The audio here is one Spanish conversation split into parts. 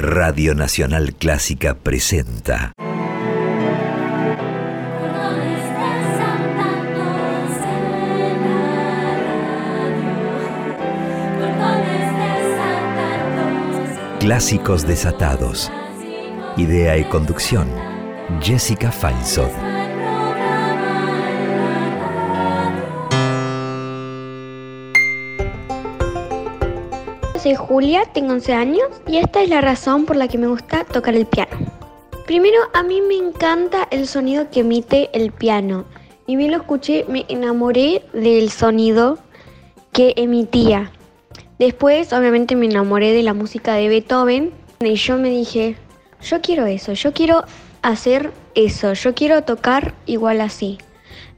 Radio Nacional Clásica presenta. Clásicos desatados. Idea y conducción. Jessica Feinsod. Julia, tengo 11 años y esta es la razón por la que me gusta tocar el piano. Primero, a mí me encanta el sonido que emite el piano. Y bien lo escuché, me enamoré del sonido que emitía. Después, obviamente, me enamoré de la música de Beethoven y yo me dije, yo quiero eso, yo quiero hacer eso, yo quiero tocar igual así.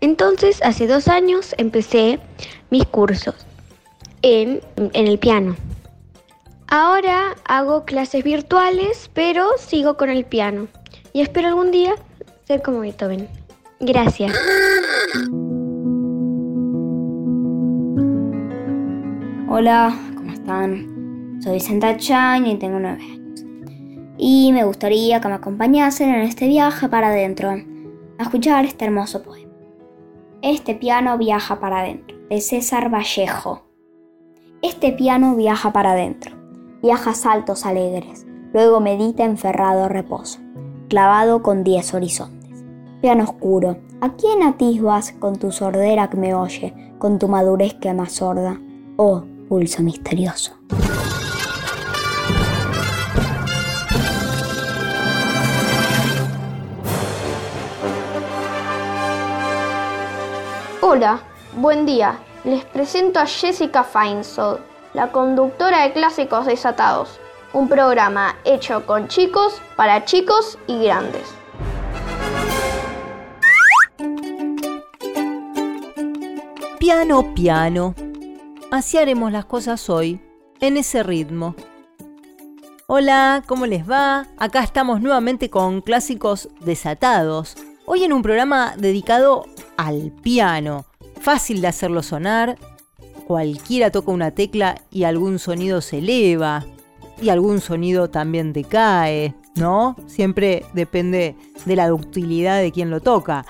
Entonces, hace dos años empecé mis cursos en, en el piano. Ahora hago clases virtuales, pero sigo con el piano. Y espero algún día ser como Beethoven. Gracias. Hola, ¿cómo están? Soy Vicenta Chain y tengo nueve años. Y me gustaría que me acompañasen en este viaje para adentro, a escuchar este hermoso poema. Este piano viaja para adentro, de César Vallejo. Este piano viaja para adentro viaja saltos alegres, luego medita enferrado reposo, clavado con diez horizontes. Piano oscuro, ¿a quién atisbas con tu sordera que me oye, con tu madurez que más sorda? Oh, pulso misterioso. Hola, buen día. Les presento a Jessica Feinsod, la conductora de Clásicos Desatados, un programa hecho con chicos, para chicos y grandes. Piano, piano. Así haremos las cosas hoy, en ese ritmo. Hola, ¿cómo les va? Acá estamos nuevamente con Clásicos Desatados. Hoy en un programa dedicado al piano. Fácil de hacerlo sonar, cualquiera toca una tecla y algún sonido se eleva y algún sonido también decae, ¿no? Siempre depende de la ductilidad de quien lo toca.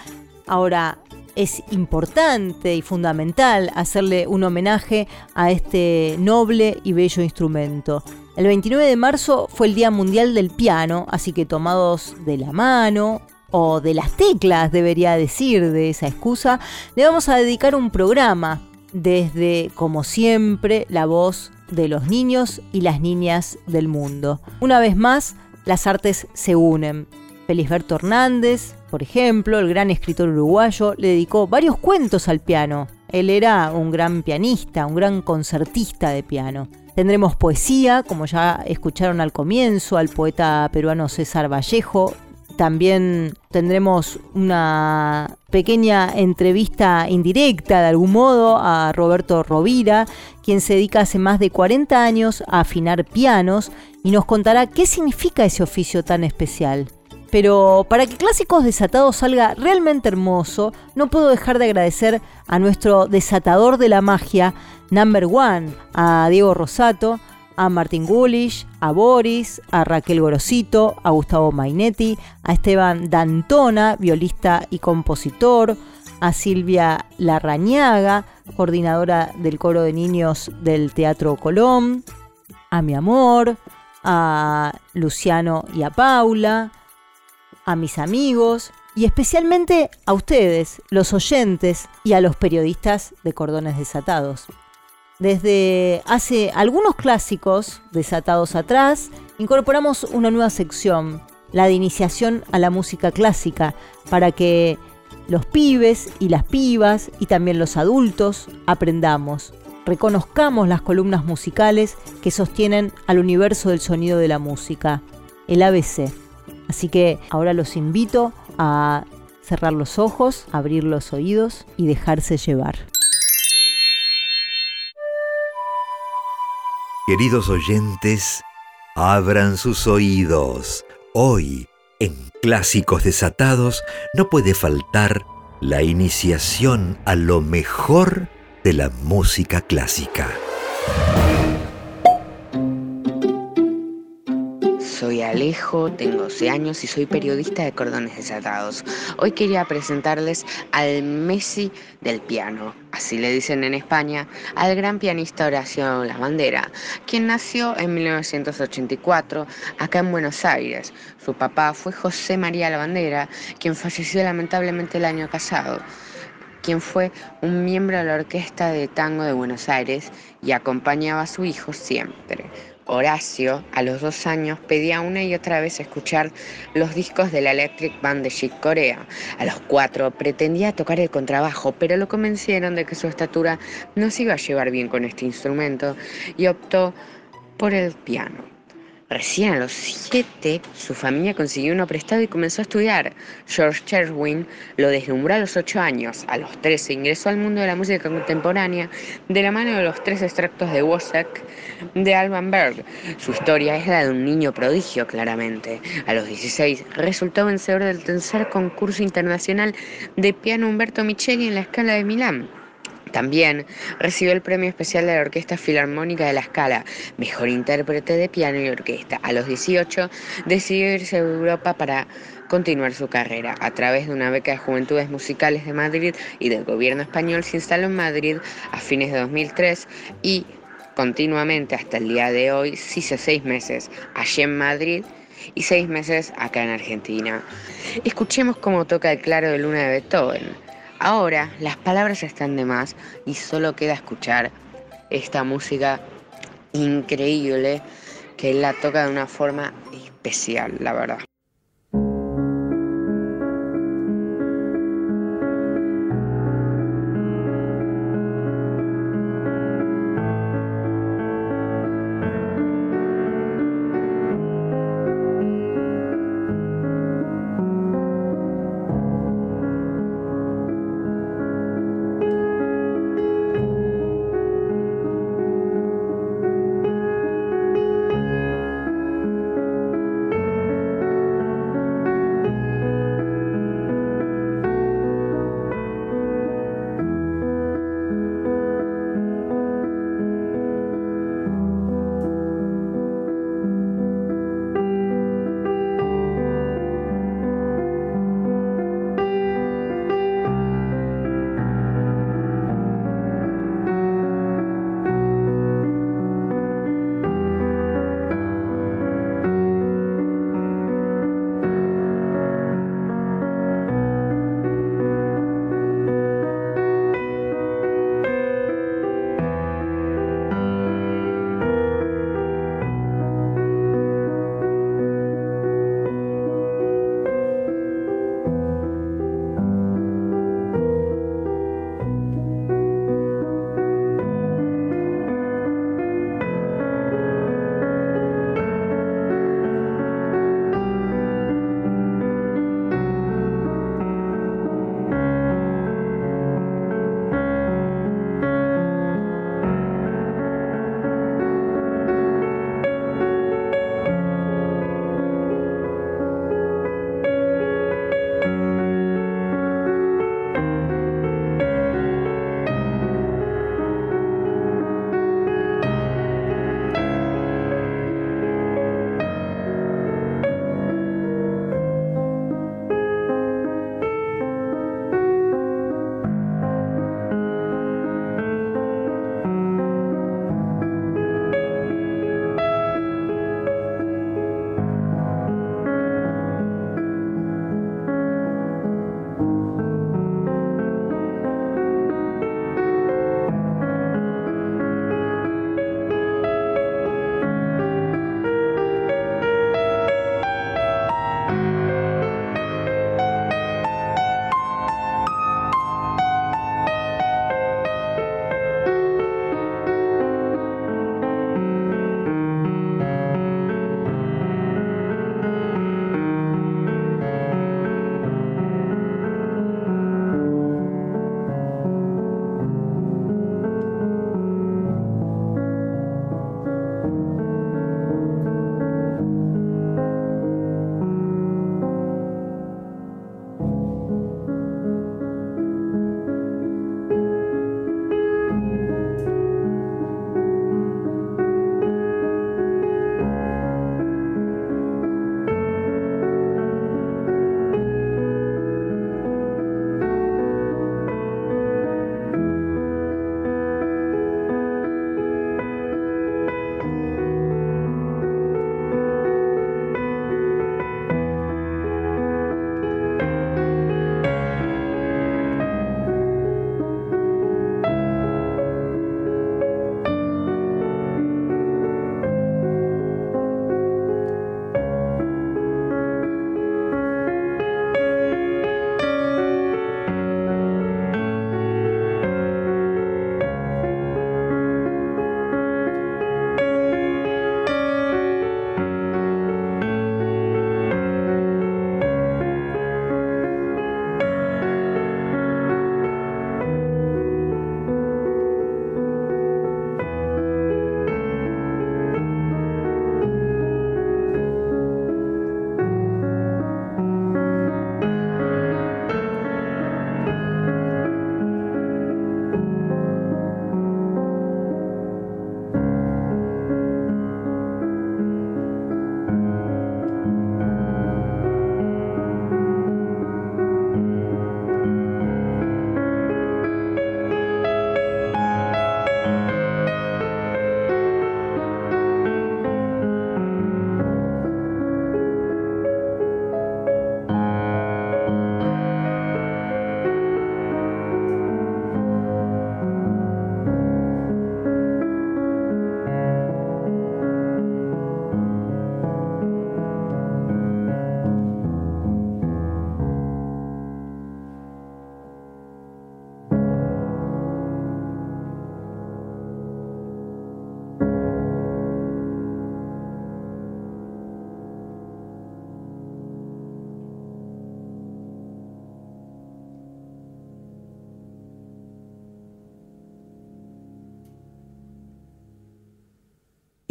Ahora, es importante y fundamental hacerle un homenaje a este noble y bello instrumento. El 29 de marzo fue el Día Mundial del Piano, así que tomados de la mano, o de las teclas debería decir de esa excusa, le vamos a dedicar un programa desde, como siempre, la voz de los niños y las niñas del mundo. Una vez más, las artes se unen. Felisberto Hernández, por ejemplo, el gran escritor uruguayo, le dedicó varios cuentos al piano. Él era un gran pianista, un gran concertista de piano. Tendremos poesía, como ya escucharon al comienzo, al poeta peruano César Vallejo, también tendremos una pequeña entrevista indirecta de algún modo a Roberto Rovira, quien se dedica hace más de 40 años a afinar pianos y nos contará qué significa ese oficio tan especial. Pero para que Clásicos Desatados salga realmente hermoso, no puedo dejar de agradecer a nuestro desatador de la magia, number one, a Diego Rosato, a Martín Gulish, a Boris, a Raquel Gorosito, a Gustavo Mainetti, a Esteban Dantona, violista y compositor, a Silvia Larrañaga, coordinadora del coro de niños del Teatro Colón, a mi amor, a Luciano y a Paula, a mis amigos y especialmente a ustedes, los oyentes y a los periodistas de Cordones Desatados. Desde hace algunos clásicos desatados atrás, incorporamos una nueva sección, la de iniciación a la música clásica, para que los pibes y las pibas y también los adultos aprendamos, reconozcamos las columnas musicales que sostienen al universo del sonido de la música, el ABC. Así que ahora los invito a cerrar los ojos, abrir los oídos y dejarse llevar. Queridos oyentes, abran sus oídos. Hoy, en Clásicos Desatados, no puede faltar la iniciación a lo mejor de la música clásica. Soy Alejo, tengo 12 años y soy periodista de Cordones Desatados. Hoy quería presentarles al Messi del piano, así le dicen en España, al gran pianista Horacio Lavandera, quien nació en 1984 acá en Buenos Aires. Su papá fue José María Lavandera, quien falleció lamentablemente el año pasado quien fue un miembro de la Orquesta de Tango de Buenos Aires y acompañaba a su hijo siempre. Horacio, a los dos años, pedía una y otra vez escuchar los discos de la Electric Band de Chick Corea. A los cuatro pretendía tocar el contrabajo, pero lo convencieron de que su estatura no se iba a llevar bien con este instrumento y optó por el piano. Recién a los siete, su familia consiguió uno prestado y comenzó a estudiar. George Cherwin lo deslumbró a los ocho años. A los trece ingresó al mundo de la música contemporánea de la mano de los tres extractos de Wozzeck de Alban Berg. Su historia es la de un niño prodigio, claramente. A los 16 resultó vencedor del tercer concurso internacional de piano Humberto Micheli en la escala de Milán. También recibió el premio especial de la Orquesta Filarmónica de la Scala, mejor intérprete de piano y orquesta. A los 18 decidió irse a Europa para continuar su carrera. A través de una beca de Juventudes Musicales de Madrid y del gobierno español se instaló en Madrid a fines de 2003 y continuamente hasta el día de hoy, sí hace seis meses allí en Madrid y seis meses acá en Argentina. Escuchemos cómo toca el claro de luna de Beethoven. Ahora las palabras están de más y solo queda escuchar esta música increíble que la toca de una forma especial, la verdad.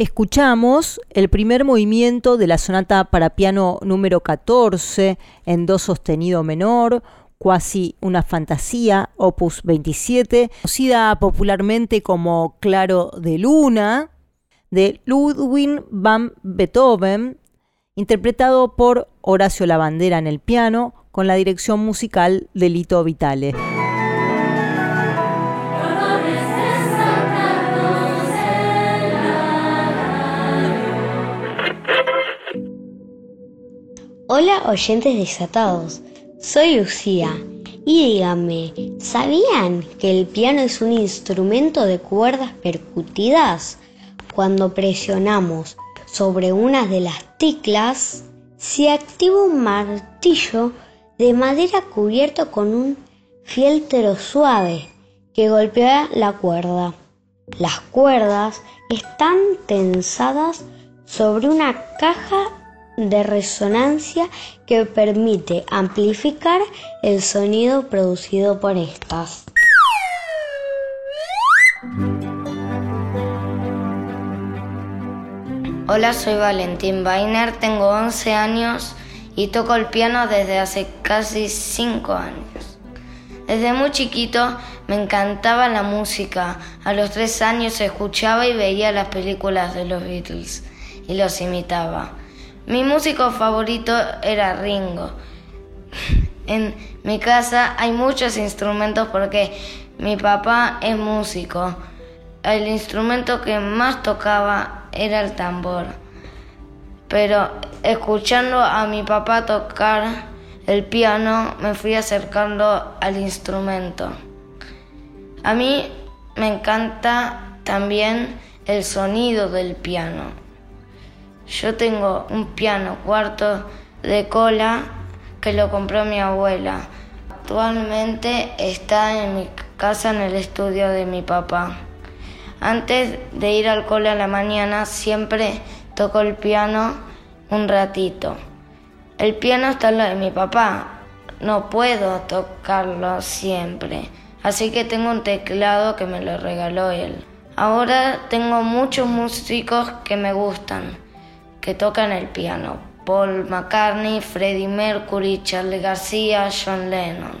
Escuchamos el primer movimiento de la sonata para piano número 14 en do sostenido menor, cuasi una fantasía, opus 27, conocida popularmente como Claro de Luna, de Ludwig van Beethoven, interpretado por Horacio Lavandera en el piano, con la dirección musical de Lito Vitale. Hola oyentes desatados, soy Lucía y díganme, ¿sabían que el piano es un instrumento de cuerdas percutidas? Cuando presionamos sobre una de las teclas, se activa un martillo de madera cubierto con un fieltro suave que golpea la cuerda. Las cuerdas están tensadas sobre una caja de resonancia que permite amplificar el sonido producido por estas. Hola, soy Valentín Bainer, tengo 11 años y toco el piano desde hace casi 5 años. Desde muy chiquito me encantaba la música. A los 3 años escuchaba y veía las películas de los Beatles y los imitaba. Mi músico favorito era Ringo. En mi casa hay muchos instrumentos porque mi papá es músico. El instrumento que más tocaba era el tambor. Pero escuchando a mi papá tocar el piano me fui acercando al instrumento. A mí me encanta también el sonido del piano. Yo tengo un piano cuarto de cola que lo compró mi abuela. Actualmente está en mi casa en el estudio de mi papá. Antes de ir al cole a la mañana siempre toco el piano un ratito. El piano está en lo de mi papá. No puedo tocarlo siempre. Así que tengo un teclado que me lo regaló él. Ahora tengo muchos músicos que me gustan que tocan el piano. Paul McCartney, Freddie Mercury, Charlie García, John Lennon.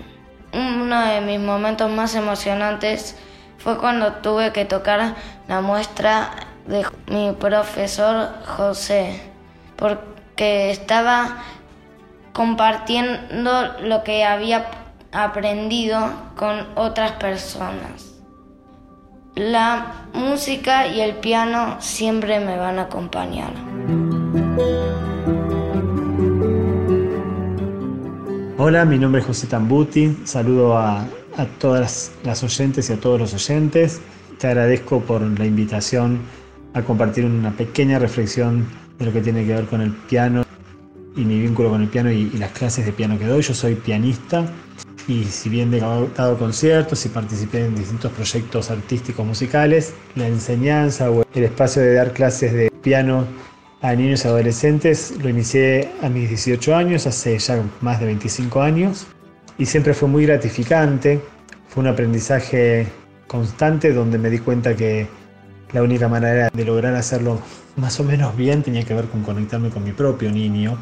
Uno de mis momentos más emocionantes fue cuando tuve que tocar la muestra de mi profesor José, porque estaba compartiendo lo que había aprendido con otras personas. La música y el piano siempre me van a acompañar. Hola, mi nombre es José Tambuti. Saludo a, todas las oyentes y a todos los oyentes. Te agradezco por la invitación a compartir una pequeña reflexión de lo que tiene que ver con el piano y mi vínculo con el piano y, las clases de piano que doy. Yo soy pianista y si bien he dado conciertos y participé en distintos proyectos artísticos musicales, la enseñanza o el espacio de dar clases de piano a niños y adolescentes lo inicié a mis 18 años, hace ya más de 25 años, y siempre fue muy gratificante, fue un aprendizaje constante donde me di cuenta que la única manera de lograr hacerlo más o menos bien tenía que ver con conectarme con mi propio niño.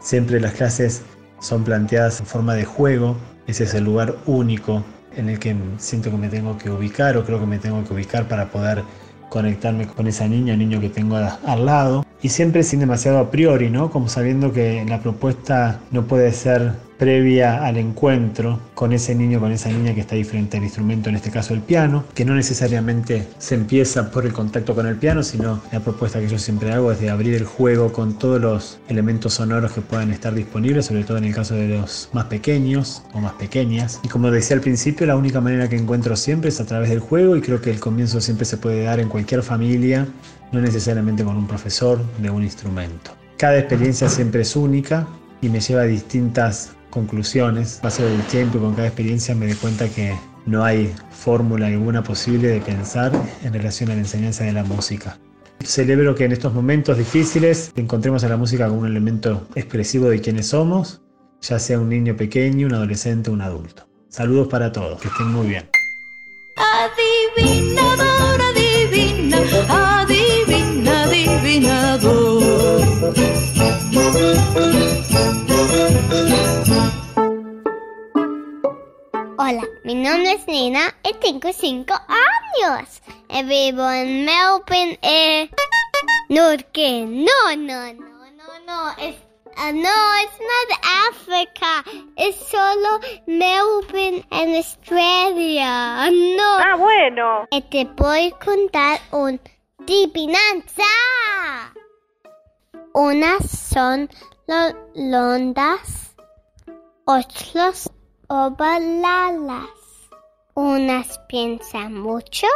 Siempre las clases son planteadas en forma de juego, ese es el lugar único en el que siento que me tengo que ubicar o creo que me tengo que ubicar para poder conectarme con esa niña niño que tengo al lado y siempre sin demasiado a priori, ¿no? Como sabiendo que la propuesta no puede ser previa al encuentro con ese niño, con esa niña que está diferente al instrumento, en este caso el piano, que no necesariamente se empieza por el contacto con el piano, sino la propuesta que yo siempre hago es de abrir el juego con todos los elementos sonoros que puedan estar disponibles, sobre todo en el caso de los más pequeños o más pequeñas. Y como decía al principio, la única manera que encuentro siempre es a través del juego y creo que el comienzo siempre se puede dar en cualquier familia, no necesariamente con un profesor de un instrumento. Cada experiencia siempre es única y me lleva a distintas conclusiones. Paso del tiempo y con cada experiencia me di cuenta que no hay fórmula alguna posible de pensar en relación a la enseñanza de la música. Celebro que en estos momentos difíciles encontremos a la música como un elemento expresivo de quienes somos, ya sea un niño pequeño, un adolescente, un adulto. Saludos para todos, que estén muy bien. Adivinador, adivina, adivina, adivinador. Adivina. Mi nombre es Nina y tengo 5 años. Y vivo en Melbourne, eh... No, ¿qué? No, no, no, no, no. Es, uh, no, it's not Africa. Es solo Melbourne en Australia. No. Ah, bueno. Y te voy a contar un adivinanza. Unas son londas, otras ovaladas. Unas piensan mucho,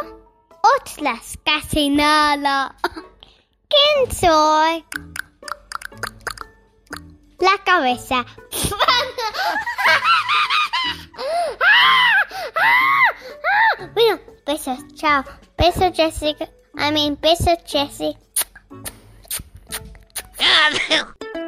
otras casi nada. ¿Quién soy? La cabeza. bueno, besos, chao. Besos, Jessica. I mean, besos, Jessie.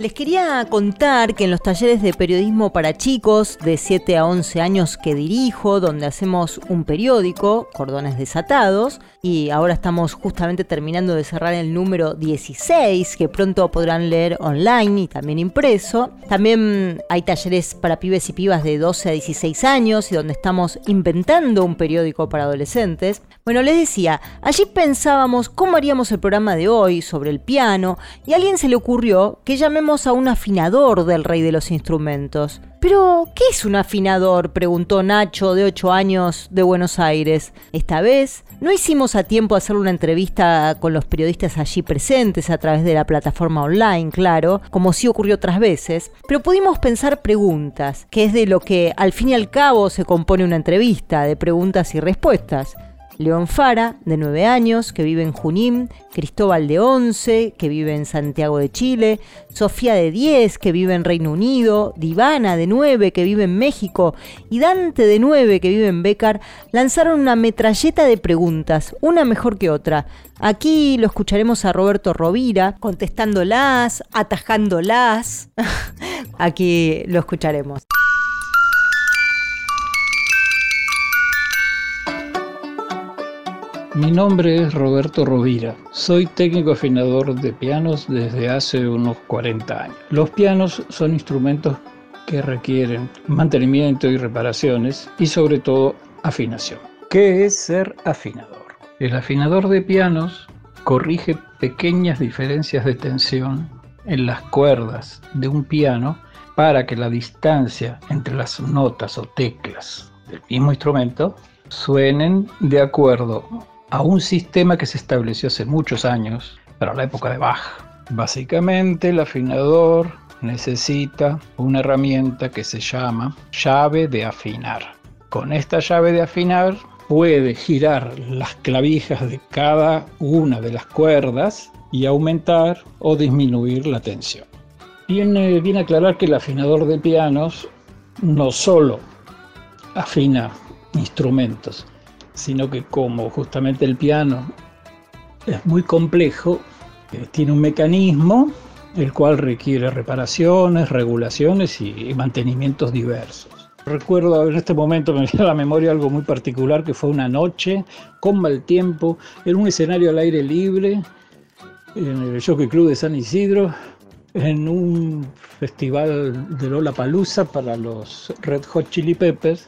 Les quería contar que en los talleres de periodismo para chicos de 7 a 11 años que dirijo, donde hacemos un periódico, Cordones Desatados, y ahora estamos justamente terminando de cerrar el número 16, que pronto podrán leer online y también impreso. También hay talleres para pibes y pibas de 12 a 16 años y donde estamos inventando un periódico para adolescentes. Bueno, les decía, allí pensábamos cómo haríamos el programa de hoy sobre el piano y a alguien se le ocurrió que llamemos a un afinador del rey de los instrumentos. Pero, ¿qué es un afinador? preguntó Nacho, de 8 años, de Buenos Aires. Esta vez no hicimos a tiempo hacer una entrevista con los periodistas allí presentes a través de la plataforma online, claro, como sí ocurrió otras veces, pero pudimos pensar preguntas, que es de lo que al fin y al cabo se compone una entrevista, de preguntas y respuestas. León Fara, de 9 años, que vive en Junín, Cristóbal de 11, que vive en Santiago de Chile, Sofía de 10, que vive en Reino Unido, Divana de 9, que vive en México, y Dante de 9, que vive en Becar, lanzaron una metralleta de preguntas, una mejor que otra. Aquí lo escucharemos a Roberto Rovira contestándolas, atajándolas. Aquí lo escucharemos. Mi nombre es Roberto Rovira. Soy técnico afinador de pianos desde hace unos 40 años. Los pianos son instrumentos que requieren mantenimiento y reparaciones y sobre todo afinación. ¿Qué es ser afinador? El afinador de pianos corrige pequeñas diferencias de tensión en las cuerdas de un piano para que la distancia entre las notas o teclas del mismo instrumento suenen de acuerdo a un sistema que se estableció hace muchos años, para la época de Bach. Básicamente el afinador necesita una herramienta que se llama llave de afinar. Con esta llave de afinar puede girar las clavijas de cada una de las cuerdas y aumentar o disminuir la tensión. Viene, viene aclarar que el afinador de pianos no solo afina instrumentos, sino que como justamente el piano es muy complejo, eh, tiene un mecanismo el cual requiere reparaciones, regulaciones y, mantenimientos diversos. Recuerdo en este momento me viene a la memoria algo muy particular que fue una noche con mal tiempo en un escenario al aire libre en el Jockey Club de San Isidro en un festival de Lola Palusa para los Red Hot Chili Peppers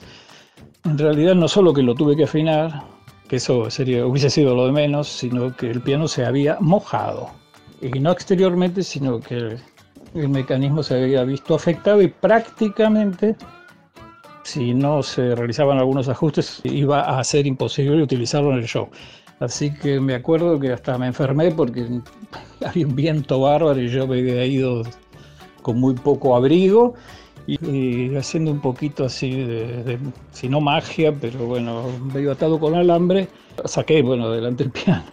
en realidad no solo que lo tuve que afinar, que eso sería, hubiese sido lo de menos, sino que el piano se había mojado. Y no exteriormente, sino que el, mecanismo se había visto afectado y prácticamente, si no se realizaban algunos ajustes, iba a ser imposible utilizarlo en el show. Así que me acuerdo que hasta me enfermé porque había un viento bárbaro y yo me había ido con muy poco abrigo y, haciendo un poquito así de, si no magia, pero bueno, medio atado con alambre, saqué, bueno, delante el piano.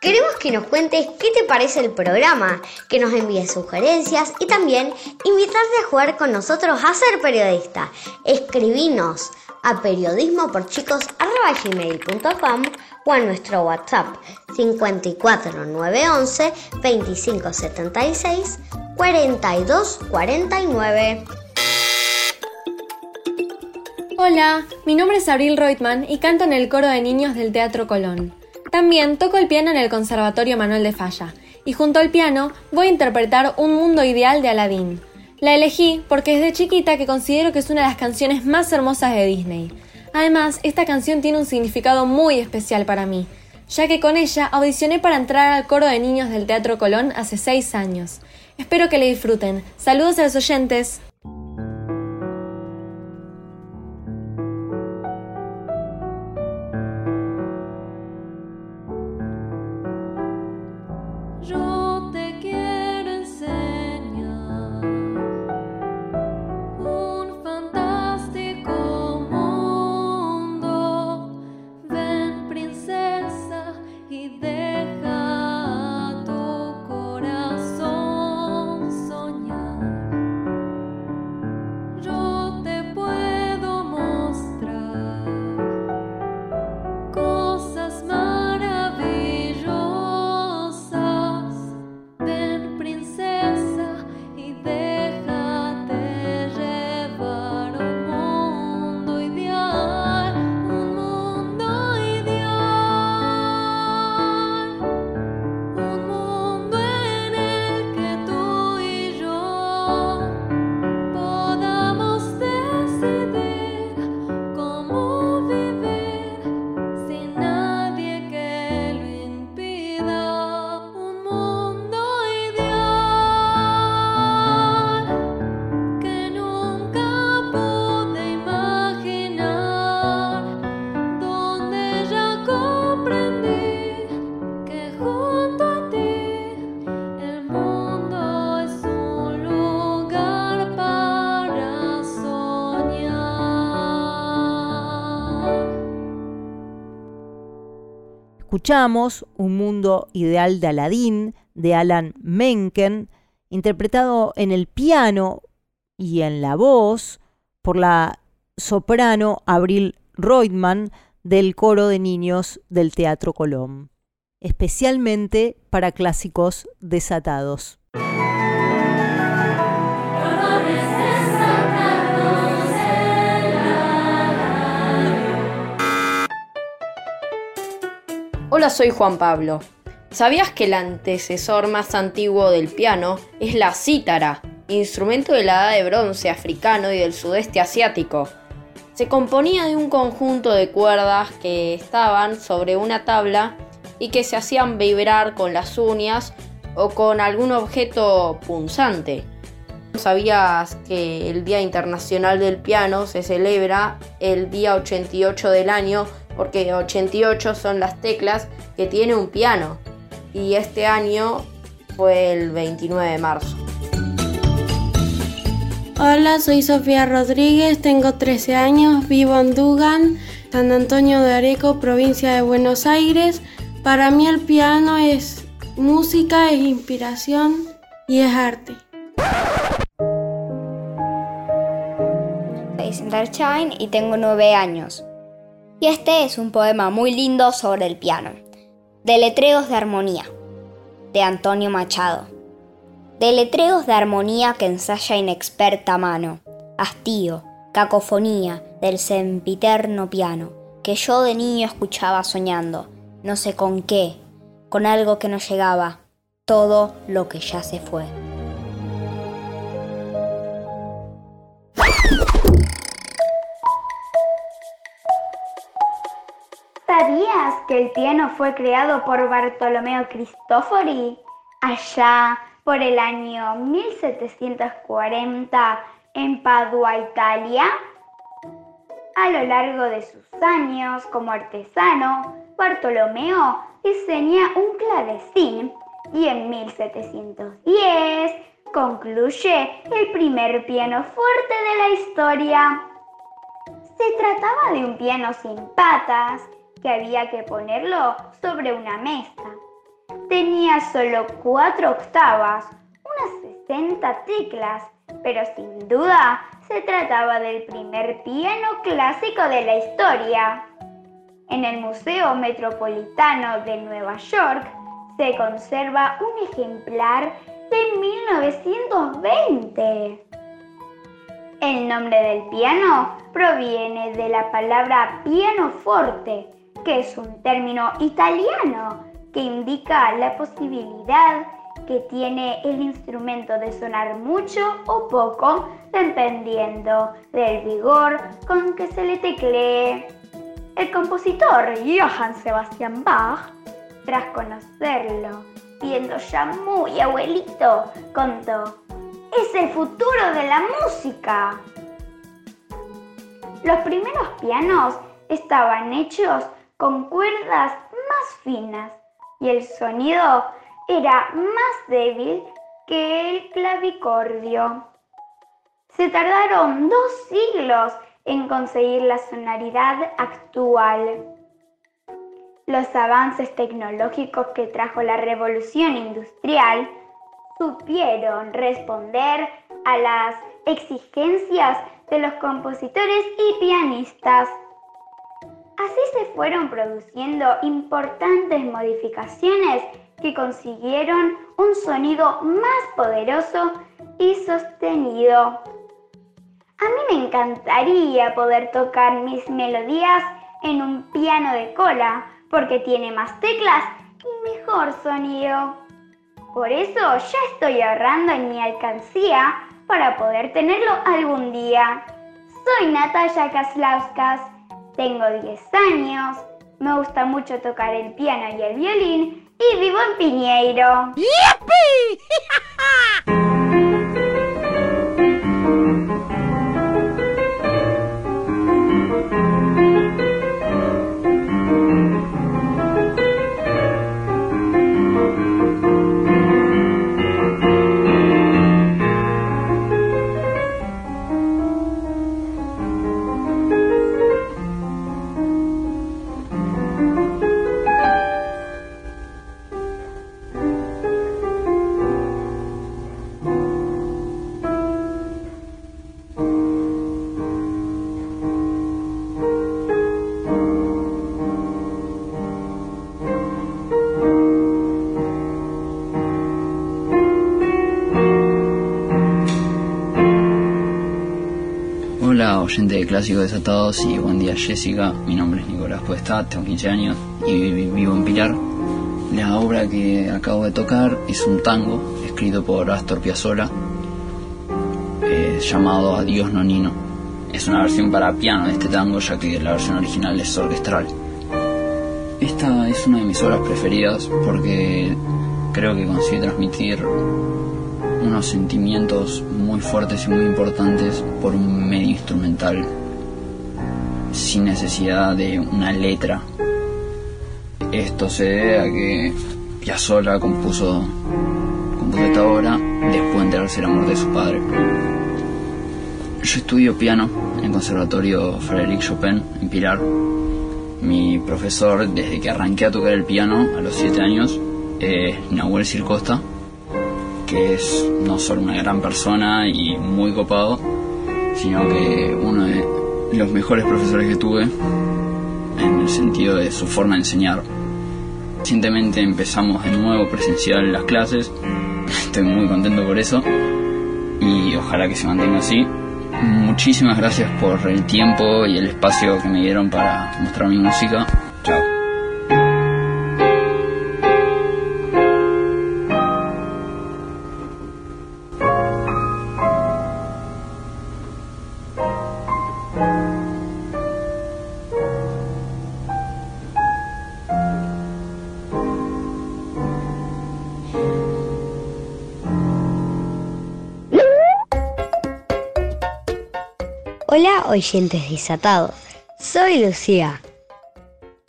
Queremos que nos cuentes qué te parece el programa, que nos envíes sugerencias y también invitarte a jugar con nosotros a ser periodista. Escribinos a periodismoporchicos.com o a nuestro WhatsApp 54 911 2576 4249. Hola, mi nombre es Abril Reutemann y canto en el coro de niños del Teatro Colón. También toco el piano en el Conservatorio Manuel de Falla y junto al piano voy a interpretar Un Mundo Ideal de Aladdin. La elegí porque desde chiquita que considero que es una de las canciones más hermosas de Disney. Además, esta canción tiene un significado muy especial para mí, ya que con ella audicioné para entrar al coro de niños del Teatro Colón hace seis años. Espero que le disfruten. Saludos a los oyentes. Escuchamos Un Mundo Ideal de Aladín de Alan Menken, interpretado en el piano y en la voz por la soprano Abril Reutemann del coro de niños del Teatro Colón, especialmente para clásicos desatados. Hola, soy Juan Pablo. ¿Sabías que el antecesor más antiguo del piano es la cítara, instrumento de la edad de bronce africano y del sudeste asiático? Se componía de un conjunto de cuerdas que estaban sobre una tabla y que se hacían vibrar con las uñas o con algún objeto punzante. ¿Sabías que el Día Internacional del Piano se celebra el día 88 del año porque 88 son las teclas que tiene un piano y este año fue el 29 de marzo. Hola, soy Sofía Rodríguez, tengo 13 años, vivo en Dugan, San Antonio de Areco, provincia de Buenos Aires. Para mí el piano es música, es inspiración y es arte. Soy Sandra Chain y tengo 9 años. Y este es un poema muy lindo sobre el piano. Deletreos de armonía, de Antonio Machado. Deletreos de armonía que ensaya inexperta mano. Hastío, cacofonía del sempiterno piano, que yo de niño escuchaba soñando, no sé con qué, con algo que no llegaba, todo lo que ya se fue. Que el piano fue creado por Bartolomeo Cristofori allá por el año 1740 en Padua, Italia? A lo largo de sus años como artesano, Bartolomeo diseña un clavecín y en 1710 concluye el primer piano fuerte de la historia. Se trataba de un piano sin patas que había que ponerlo sobre una mesa. Tenía solo cuatro octavas, unas 60 teclas, pero sin duda se trataba del primer piano clásico de la historia. En el Museo Metropolitano de Nueva York se conserva un ejemplar de 1920. El nombre del piano proviene de la palabra pianoforte, que es un término italiano que indica la posibilidad que tiene el instrumento de sonar mucho o poco dependiendo del vigor con que se le teclee. El compositor Johann Sebastian Bach, tras conocerlo, siendo ya muy abuelito, contó, es el futuro de la música. Los primeros pianos estaban hechos con cuerdas más finas y el sonido era más débil que el clavicordio. Se tardaron dos siglos en conseguir la sonoridad actual. Los avances tecnológicos que trajo la revolución industrial supieron responder a las exigencias de los compositores y pianistas. Así se fueron produciendo importantes modificaciones que consiguieron un sonido más poderoso y sostenido. A mí me encantaría poder tocar mis melodías en un piano de cola porque tiene más teclas y mejor sonido. Por eso ya estoy ahorrando en mi alcancía para poder tenerlo algún día. Soy Natalia Kaslauskas, tengo 10 años, me gusta mucho tocar el piano y el violín y vivo en Piñeiro. ¡Yipi! Clásicos Desatados y buen día Jessica, mi nombre es Nicolás Puesta, tengo 15 años y vivo en Pilar. La obra que acabo de tocar es un tango escrito por Astor Piazzolla eh, llamado Adiós Nonino. Es una versión para piano de este tango ya que la versión original es orquestral. Esta es una de mis obras preferidas porque creo que consigue transmitir unos sentimientos muy fuertes y muy importantes por un medio instrumental sin necesidad de una letra. Esto se debe a que Piazzolla compuso, compuso esta obra después de enterarse el amor de su padre. Yo estudio piano en el Conservatorio Frédéric Chopin en Pilar. Mi profesor, desde que arranqué a tocar el piano a los 7 años, es Nahuel Circosta que es no solo una gran persona y muy copado, sino que uno de los mejores profesores que tuve en el sentido de su forma de enseñar. Recientemente empezamos de nuevo presencial las clases, estoy muy contento por eso y ojalá que se mantenga así. Muchísimas gracias por el tiempo y el espacio que me dieron para mostrar mi música. Hola oyentes desatados, soy Lucía.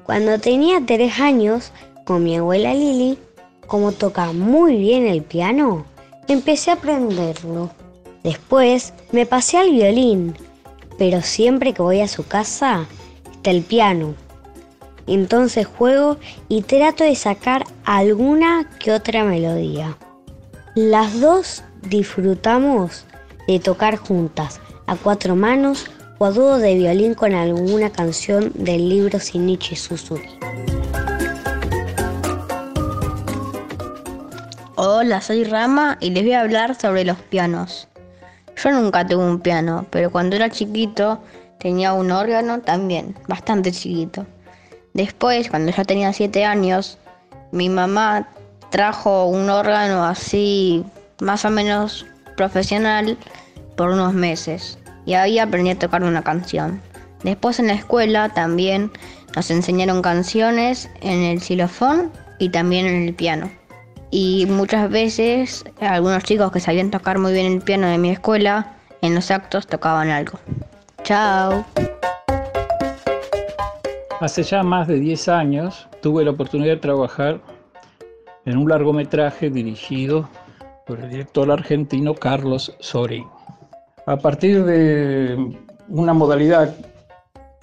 Cuando tenía tres años, con mi abuela Lili, como toca muy bien el piano, empecé a aprenderlo. Después me pasé al violín, pero siempre que voy a su casa está el piano. Entonces juego y trato de sacar alguna que otra melodía. Las dos disfrutamos de tocar juntas a cuatro manos o a dúo de violín con alguna canción del libro Shinichi Suzuki. Hola, soy Rama y les voy a hablar sobre los pianos. Yo nunca tuve un piano, pero cuando era chiquito tenía un órgano también, bastante chiquito. Después, cuando ya tenía 7 años, mi mamá trajo un órgano así, más o menos profesional, por unos meses. Y ahí aprendí a tocar una canción. Después en la escuela también nos enseñaron canciones en el xilofón y también en el piano. Y muchas veces algunos chicos que sabían tocar muy bien el piano de mi escuela, en los actos tocaban algo. Chao. Hace ya más de 10 años tuve la oportunidad de trabajar en un largometraje dirigido por el director argentino Carlos Sorín. A partir de una modalidad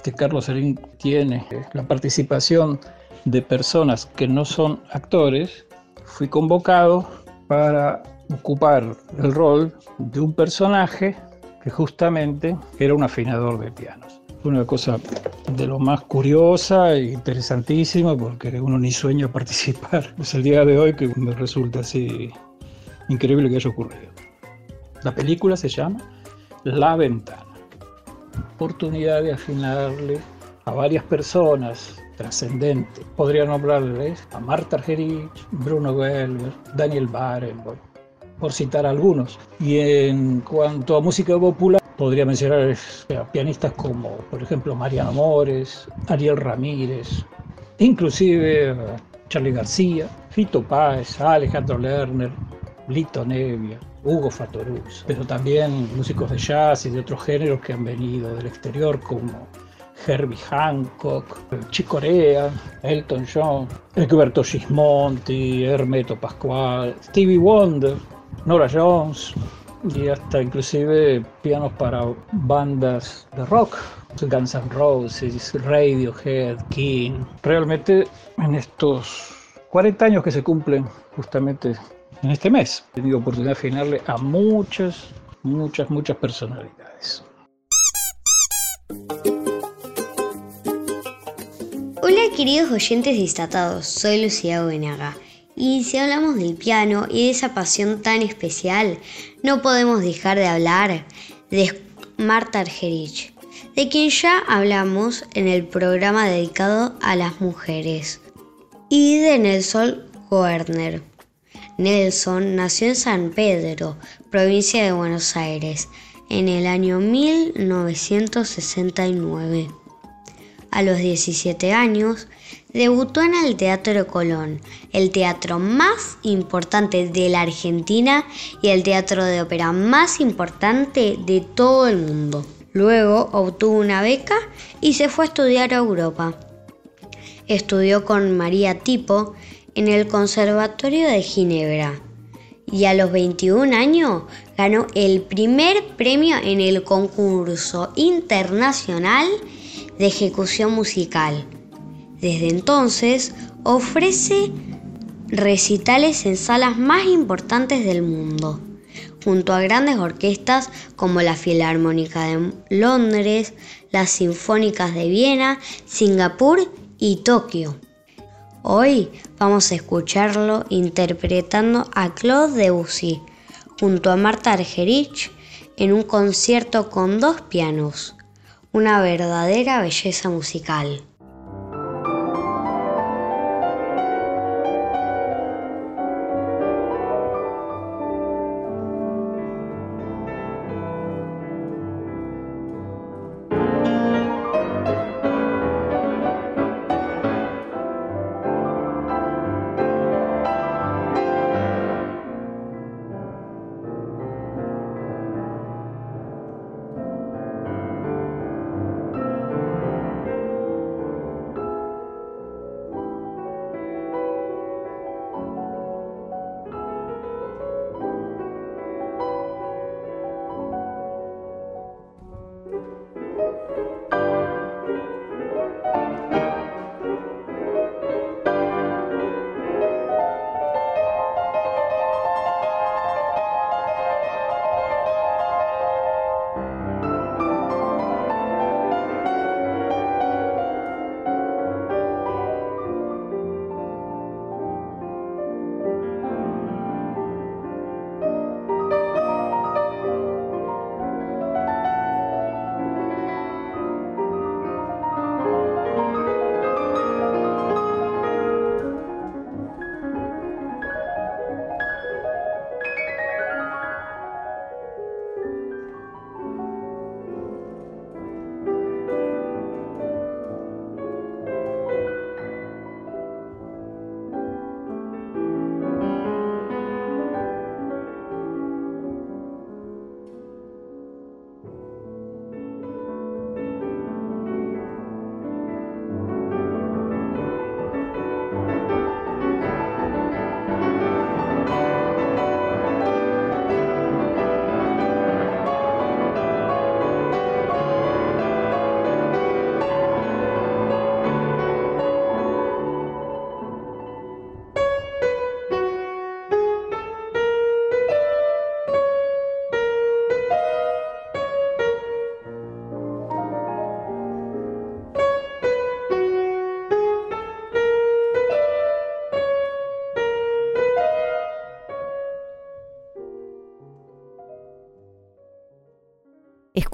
que Carlos Sorín tiene, la participación de personas que no son actores, fui convocado para ocupar el rol de un personaje que justamente era un afinador de pianos. Fue una cosa de lo más curiosa e interesantísima porque uno ni sueña participar. Es el día de hoy que me resulta así increíble que haya ocurrido. La película se llama La Ventana. Oportunidad de afinarle a varias personas trascendentes. Podría nombrarles a Marta Argerich, Bruno Gelber, Daniel Barenboim, por citar algunos. Y en cuanto a música popular, podría mencionar a pianistas como, por ejemplo, Mariano Mores, Ariel Ramírez, inclusive Charlie García, Fito Páez, Alejandro Lerner, Lito Nevia, Hugo Fatoruz, pero también músicos de jazz y de otros géneros que han venido del exterior como Herbie Hancock, Chick Corea, Elton John, Egberto Gismonti, Hermeto Pascual, Stevie Wonder, Nora Jones y hasta inclusive pianos para bandas de rock, Guns N' Roses, Radiohead, King. Realmente en estos 40 años que se cumplen justamente en este mes, he tenido oportunidad de afinarle a muchas, muchas, muchas personalidades. Hola queridos oyentes distatados, soy Lucía Buenaga. Y si hablamos del piano y de esa pasión tan especial, no podemos dejar de hablar de Marta Argerich, de quien ya hablamos en el programa dedicado a las mujeres, y de Nelson Werner. Nelson nació en San Pedro, provincia de Buenos Aires, en el año 1969. A los 17 años, debutó en el Teatro Colón, el teatro más importante de la Argentina y el teatro de ópera más importante de todo el mundo. Luego obtuvo una beca y se fue a estudiar a Europa. Estudió con María Tipo en el Conservatorio de Ginebra y a los 21 años ganó el primer premio en el concurso internacional de ejecución musical. Desde entonces ofrece recitales en salas más importantes del mundo, junto a grandes orquestas como la Filarmónica de Londres, las Sinfónicas de Viena, Singapur y Tokio. Hoy vamos a escucharlo interpretando a Claude Debussy junto a Marta Argerich en un concierto con dos pianos una verdadera belleza musical.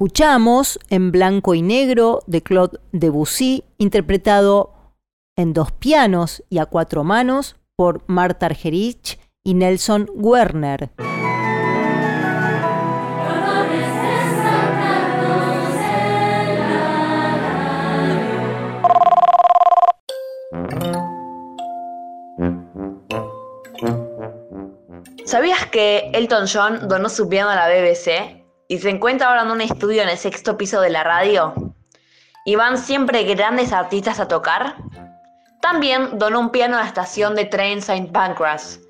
Escuchamos en blanco y negro de Claude Debussy, interpretado en dos pianos y a cuatro manos por Marta Argerich y Nelson Werner. ¿Sabías que Elton John donó su piano a la BBC y se encuentra ahora en un estudio en el sexto piso de la radio? ¿Y van siempre grandes artistas a tocar? También donó un piano a la estación de tren St. Pancras,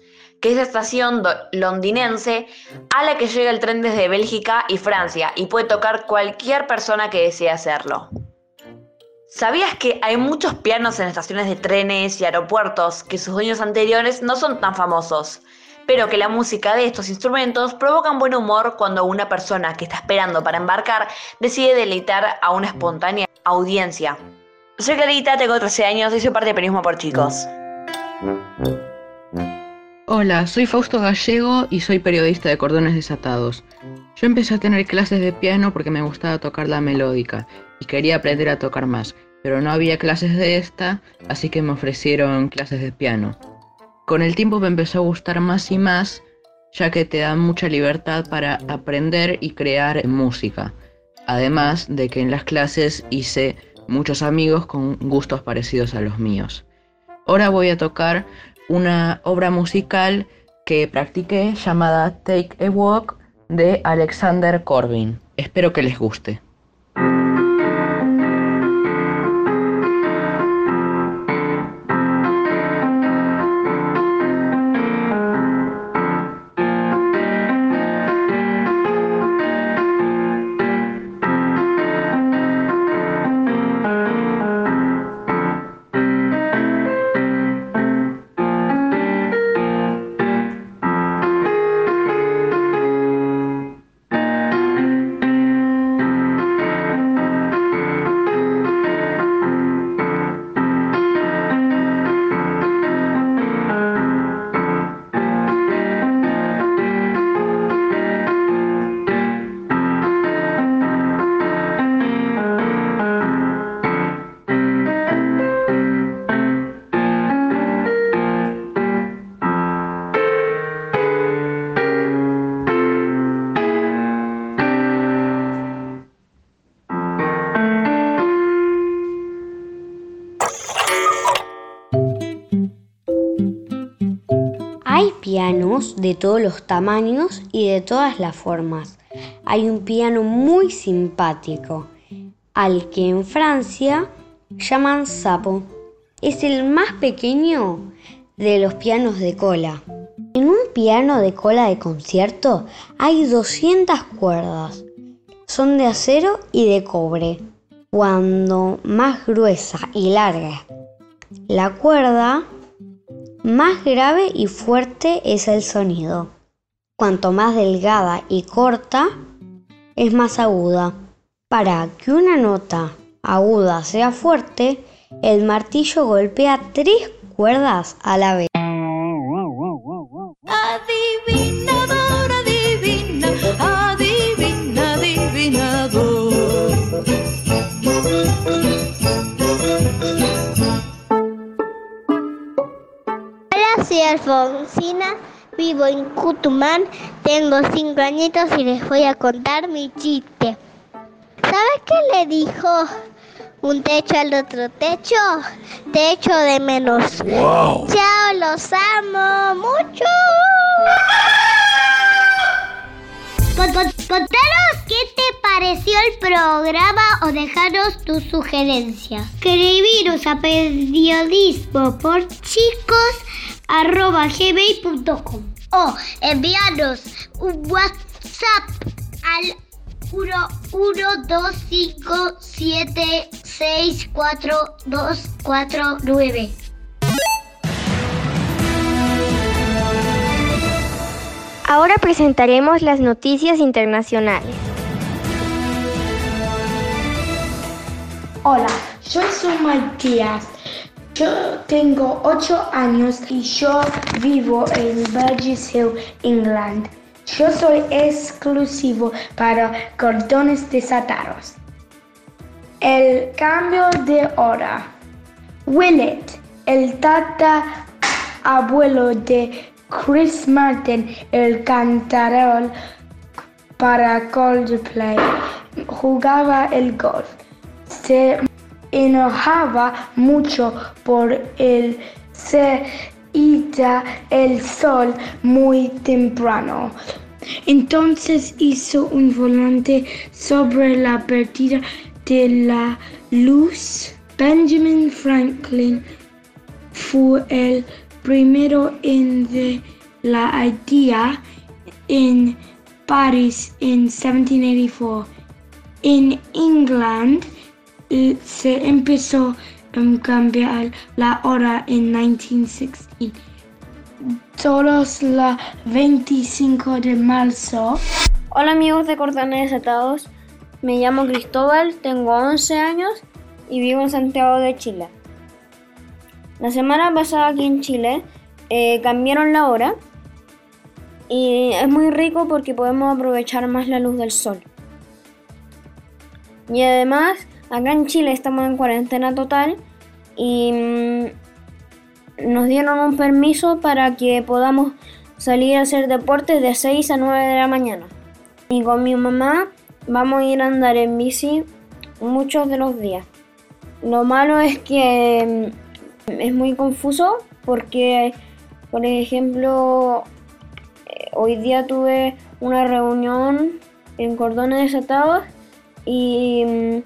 que es la estación londinense a la que llega el tren desde Bélgica y Francia y puede tocar cualquier persona que desee hacerlo. ¿Sabías que hay muchos pianos en estaciones de trenes y aeropuertos que sus dueños anteriores no son tan famosos? Pero que la música de estos instrumentos provocan buen humor cuando una persona que está esperando para embarcar decide deleitar a una espontánea audiencia. Soy Clarita, tengo 13 años y soy parte de Periodismo por Chicos. Hola, soy Fausto Gallego y soy periodista de Cordones Desatados. Yo empecé a tener clases de piano porque me gustaba tocar la melódica y quería aprender a tocar más, pero no había clases de esta, así que me ofrecieron clases de piano. Con el tiempo me empezó a gustar más y más, ya que te da mucha libertad para aprender y crear música. Además de que en las clases hice muchos amigos con gustos parecidos a los míos. Ahora voy a tocar una obra musical que practiqué llamada Take a Walk de Alexander Corbin. Espero que les guste. Todos los tamaños y de todas las formas. Hay un piano muy simpático, al que en Francia llaman sapo. Es el más pequeño de los pianos de cola. En un piano de cola de concierto hay 200 cuerdas. Son de acero y de cobre. Cuando más gruesa y larga la cuerda, más grave y fuerte es el sonido. Cuanto más delgada y corta, es más aguda. Para que una nota aguda sea fuerte, el martillo golpea tres cuerdas a la vez. Alfonsina, vivo en Cutumán, tengo cinco añitos y les voy a contar mi chiste. ¿Sabes qué le dijo un techo al otro techo? Te echo de menos. Chao, los amo mucho. Contanos qué te pareció el programa o dejaros tus sugerencias. Escribiros a periodismo por chicos arroba gmail.com o enviarnos un WhatsApp al 11257642249. Ahora presentaremos las noticias internacionales. Hola, yo soy Matías yo tengo 8 años y yo vivo en Burgess Hill, England. Yo soy exclusivo para cordones desatados. El cambio de hora. Willet, el tata abuelo de Chris Martin, el cantarol para Coldplay, jugaba el golf. Enojaba mucho por el se el sol muy temprano. Entonces hizo un volante sobre la pérdida de la luz. Benjamin Franklin fue el primero en de la idea en París en 1784. En England se empezó a cambiar la hora en 1916. Todos la 25 de marzo. Hola amigos de Cordones Desatados, me llamo Cristóbal, tengo 11 años y vivo en Santiago de Chile. La semana pasada aquí en Chile eh, cambiaron la hora y es muy rico porque podemos aprovechar más la luz del sol. Y además, acá en Chile estamos en cuarentena total y mm, nos dieron un permiso para que podamos salir a hacer deportes de 6 a 9 de la mañana. Y con mi mamá vamos a ir a andar en bici muchos de los días. Lo malo es que mm, es muy confuso porque, por ejemplo, eh, hoy día tuve una reunión en cordones desatados y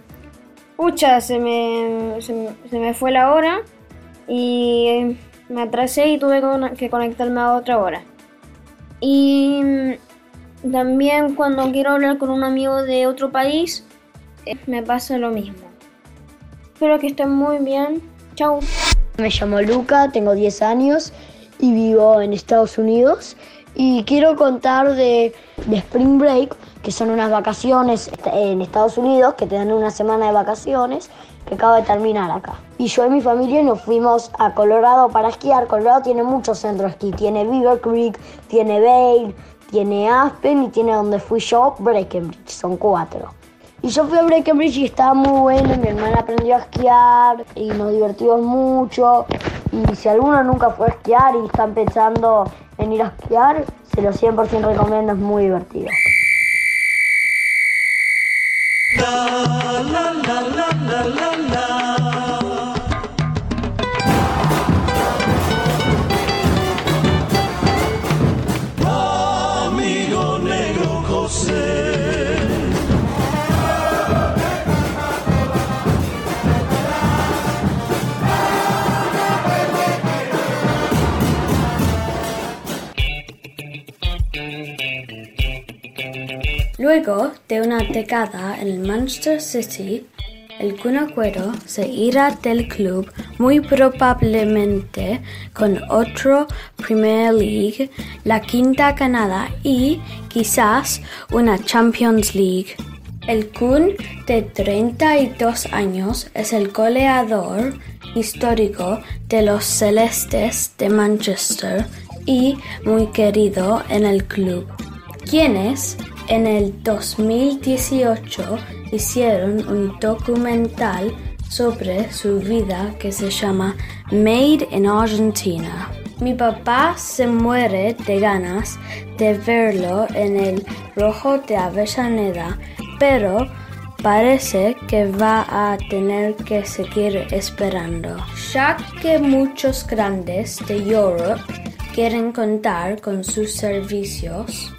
pucha, se me, se, me fue la hora y me atrasé y tuve que conectarme a otra hora. Y también cuando quiero hablar con un amigo de otro país, eh, me pasa lo mismo. Espero que estén muy bien. Chao. Me llamo Luca, tengo 10 años y vivo en Estados Unidos. Y quiero contar de, de Spring Break, que son unas vacaciones en Estados Unidos, que te dan una semana de vacaciones, que acaba de terminar acá. Y yo y mi familia nos fuimos a Colorado para esquiar. Colorado tiene muchos centros de esquí. Tiene Beaver Creek, tiene Vail, tiene Aspen y tiene donde fui yo, Breckenridge. Son cuatro. Y yo fui a Breckenridge y estaba muy bueno. Mi hermana aprendió a esquiar y nos divertimos mucho. Y si alguno nunca fue a esquiar y están pensando en ir a esquiar, se lo 100% recomiendo, es muy divertido. Amigo negro José. Luego de una década en el Manchester City, el Kun Agüero se irá del club muy probablemente con otro Premier League, la quinta ganada y quizás una Champions League. El Kun de 32 años es el goleador histórico de los Celestes de Manchester y muy querido en el club, quienes en el 2018 hicieron un documental sobre su vida que se llama Made in Argentina. Mi papá se muere de ganas de verlo en el Rojo de Avellaneda, pero parece que va a tener que seguir esperando, ya que muchos grandes de Europe quieren contar con sus servicios.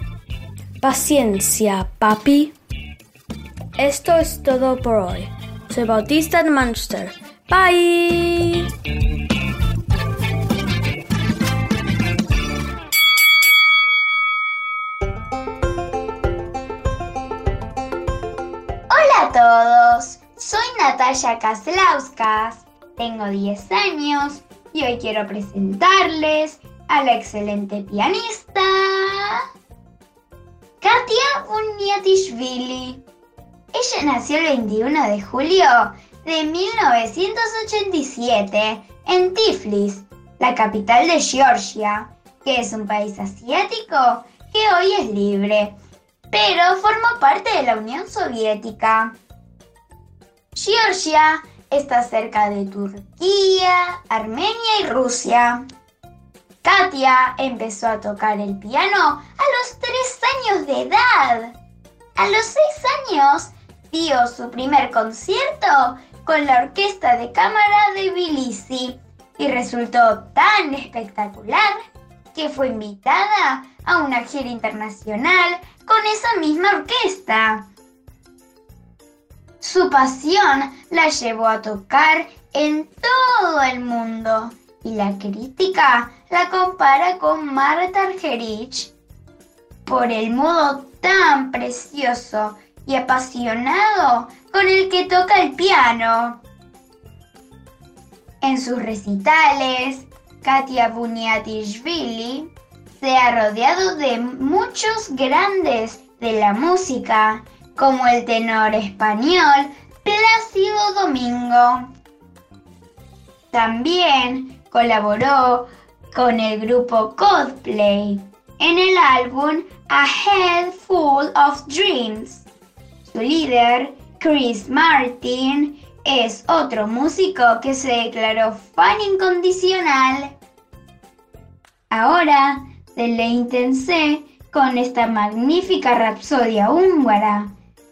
Paciencia, papi. Esto es todo por hoy. Soy Bautista de Manchester. Bye. Hola a todos, soy Natalia Kaslauskas, tengo 10 años y hoy quiero presentarles a la excelente pianista Katia Buniatishvili. Ella nació el 21 de julio de 1987 en Tiflis, la capital de Georgia, que es un país asiático que hoy es libre, pero formó parte de la Unión Soviética. Georgia está cerca de Turquía, Armenia y Rusia. Katia empezó a tocar el piano a los tres años de edad. A los seis años dio su primer concierto con la orquesta de cámara de Tbilisi y resultó tan espectacular que fue invitada a una gira internacional con esa misma orquesta. Su pasión la llevó a tocar en todo el mundo y la crítica la compara con Marta Argerich por el modo tan precioso y apasionado con el que toca el piano. En sus recitales, Katia Buniatishvili se ha rodeado de muchos grandes de la música, como el tenor español Plácido Domingo. También colaboró con el grupo Coldplay en el álbum A Head Full of Dreams. Su líder, Chris Martin, es otro músico que se declaró fan incondicional. Ahora, deleítense con esta magnífica rapsodia húngara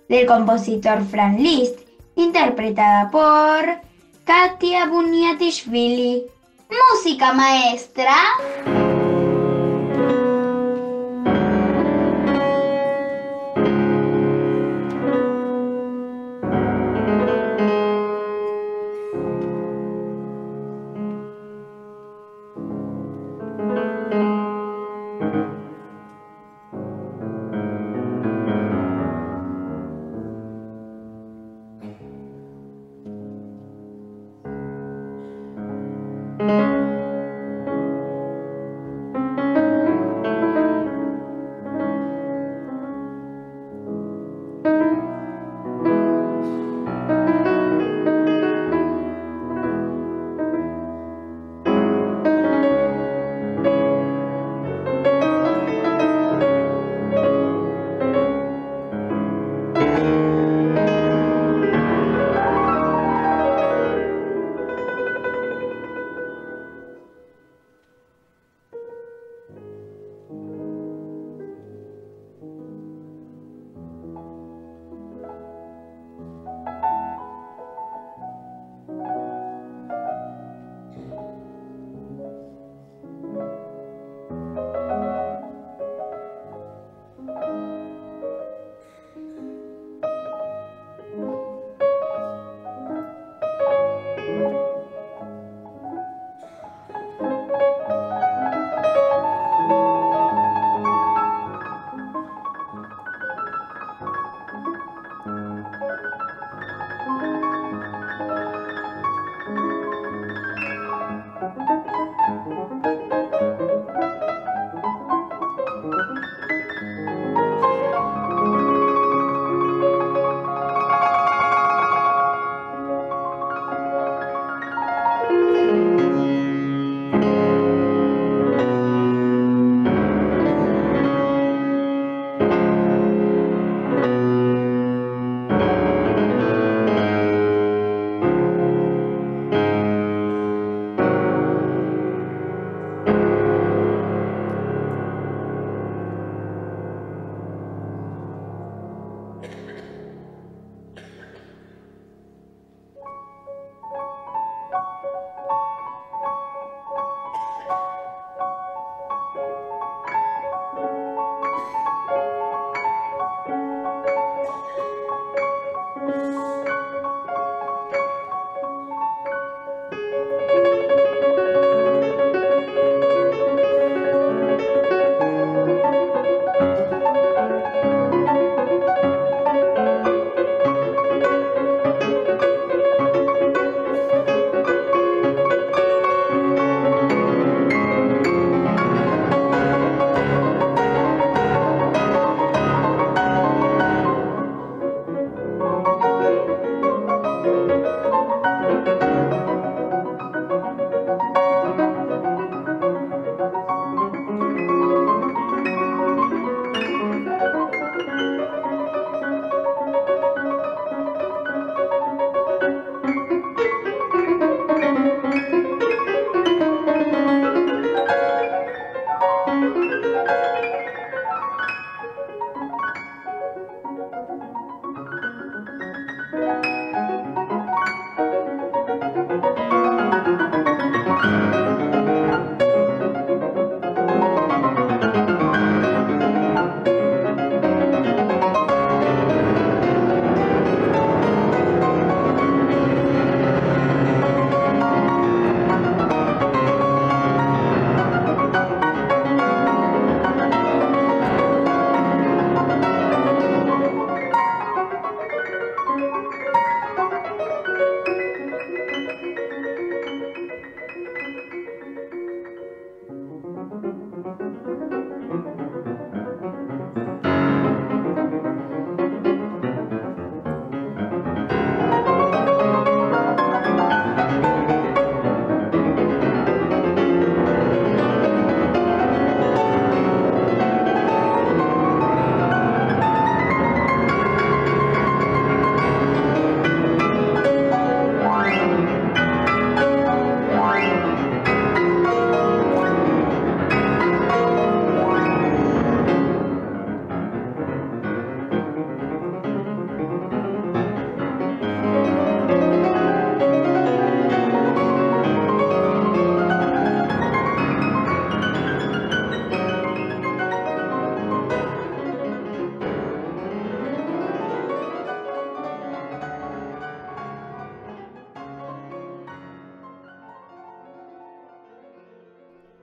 del compositor Franz Liszt, interpretada por Katia Buniatishvili. Música maestra.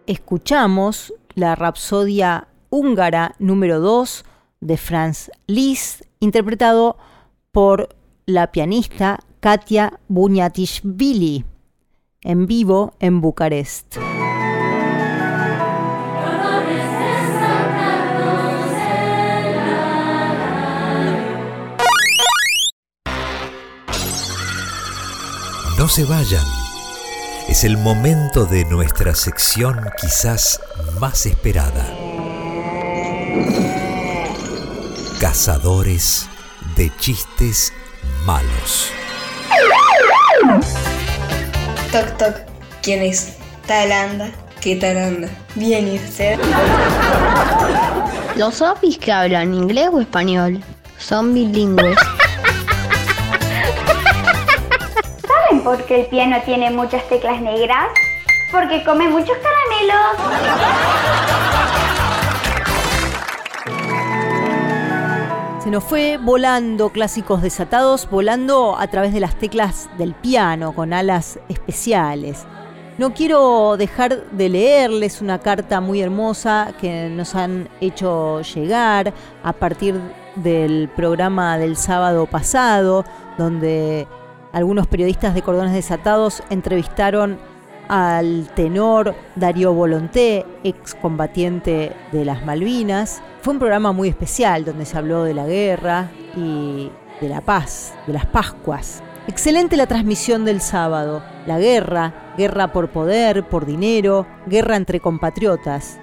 Escuchamos la Rapsodia húngara número 2 de Franz Liszt, interpretado por la pianista Katia Bunyatishvili, en vivo en Bucarest. No se vayan. Es el momento de nuestra sección quizás más esperada. Cazadores de chistes malos. Toc toc. ¿Quién es? Talanda. ¿Qué tal anda? Bien, ¿y usted? Los zombies que hablan inglés o español son bilingües. ¿Saben por qué el piano tiene muchas teclas negras? Porque come muchos caramelos. Se nos fue volando clásicos desatados, volando a través de las teclas del piano, con alas especiales. No quiero dejar de leerles una carta muy hermosa que nos han hecho llegar a partir del programa del sábado pasado, donde algunos periodistas de Cordones Desatados entrevistaron al tenor Darío Volonté, excombatiente de las Malvinas. Fue un programa muy especial donde se habló de la guerra y de la paz, de las Pascuas. Excelente la transmisión del sábado. La guerra, guerra por poder, por dinero, guerra entre compatriotas.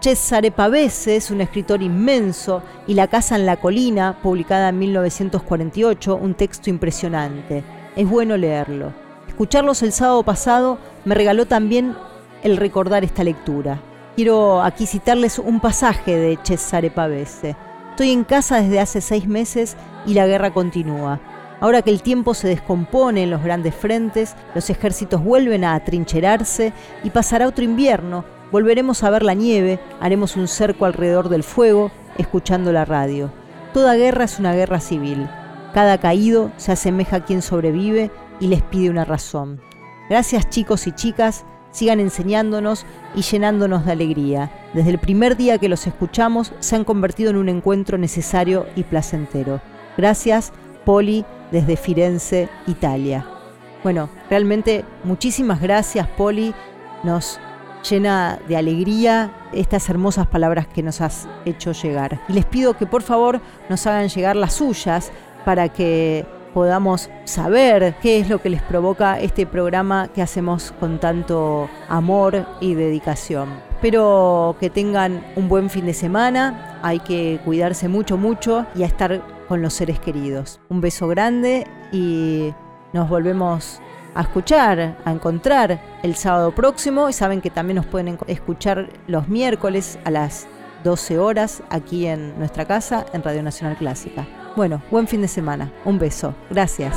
Cesare Pavese es un escritor inmenso y La Casa en la Colina, publicada en 1948, un texto impresionante. Es bueno leerlo. Escucharlos el sábado pasado me regaló también el recordar esta lectura. Quiero aquí citarles un pasaje de Cesare Pavese. Estoy en casa desde hace seis meses y la guerra continúa. Ahora que el tiempo se descompone en los grandes frentes, los ejércitos vuelven a atrincherarse y pasará otro invierno. Volveremos a ver la nieve, haremos un cerco alrededor del fuego, escuchando la radio. Toda guerra es una guerra civil. Cada caído se asemeja a quien sobrevive y les pide una razón. Gracias chicos y chicas, sigan enseñándonos y llenándonos de alegría. Desde el primer día que los escuchamos se han convertido en un encuentro necesario y placentero. Gracias, Poli, desde Firenze, Italia. Bueno, realmente muchísimas gracias, Poli. Nos llena de alegría estas hermosas palabras que nos has hecho llegar. Y les pido que por favor nos hagan llegar las suyas para que podamos saber qué es lo que les provoca este programa que hacemos con tanto amor y dedicación. Espero que tengan un buen fin de semana, hay que cuidarse mucho, mucho y a estar con los seres queridos. Un beso grande y nos volvemos a escuchar, a encontrar el sábado próximo y saben que también nos pueden escuchar los miércoles a las 12 horas aquí en nuestra casa en Radio Nacional Clásica. Bueno, buen fin de semana. Un beso. Gracias.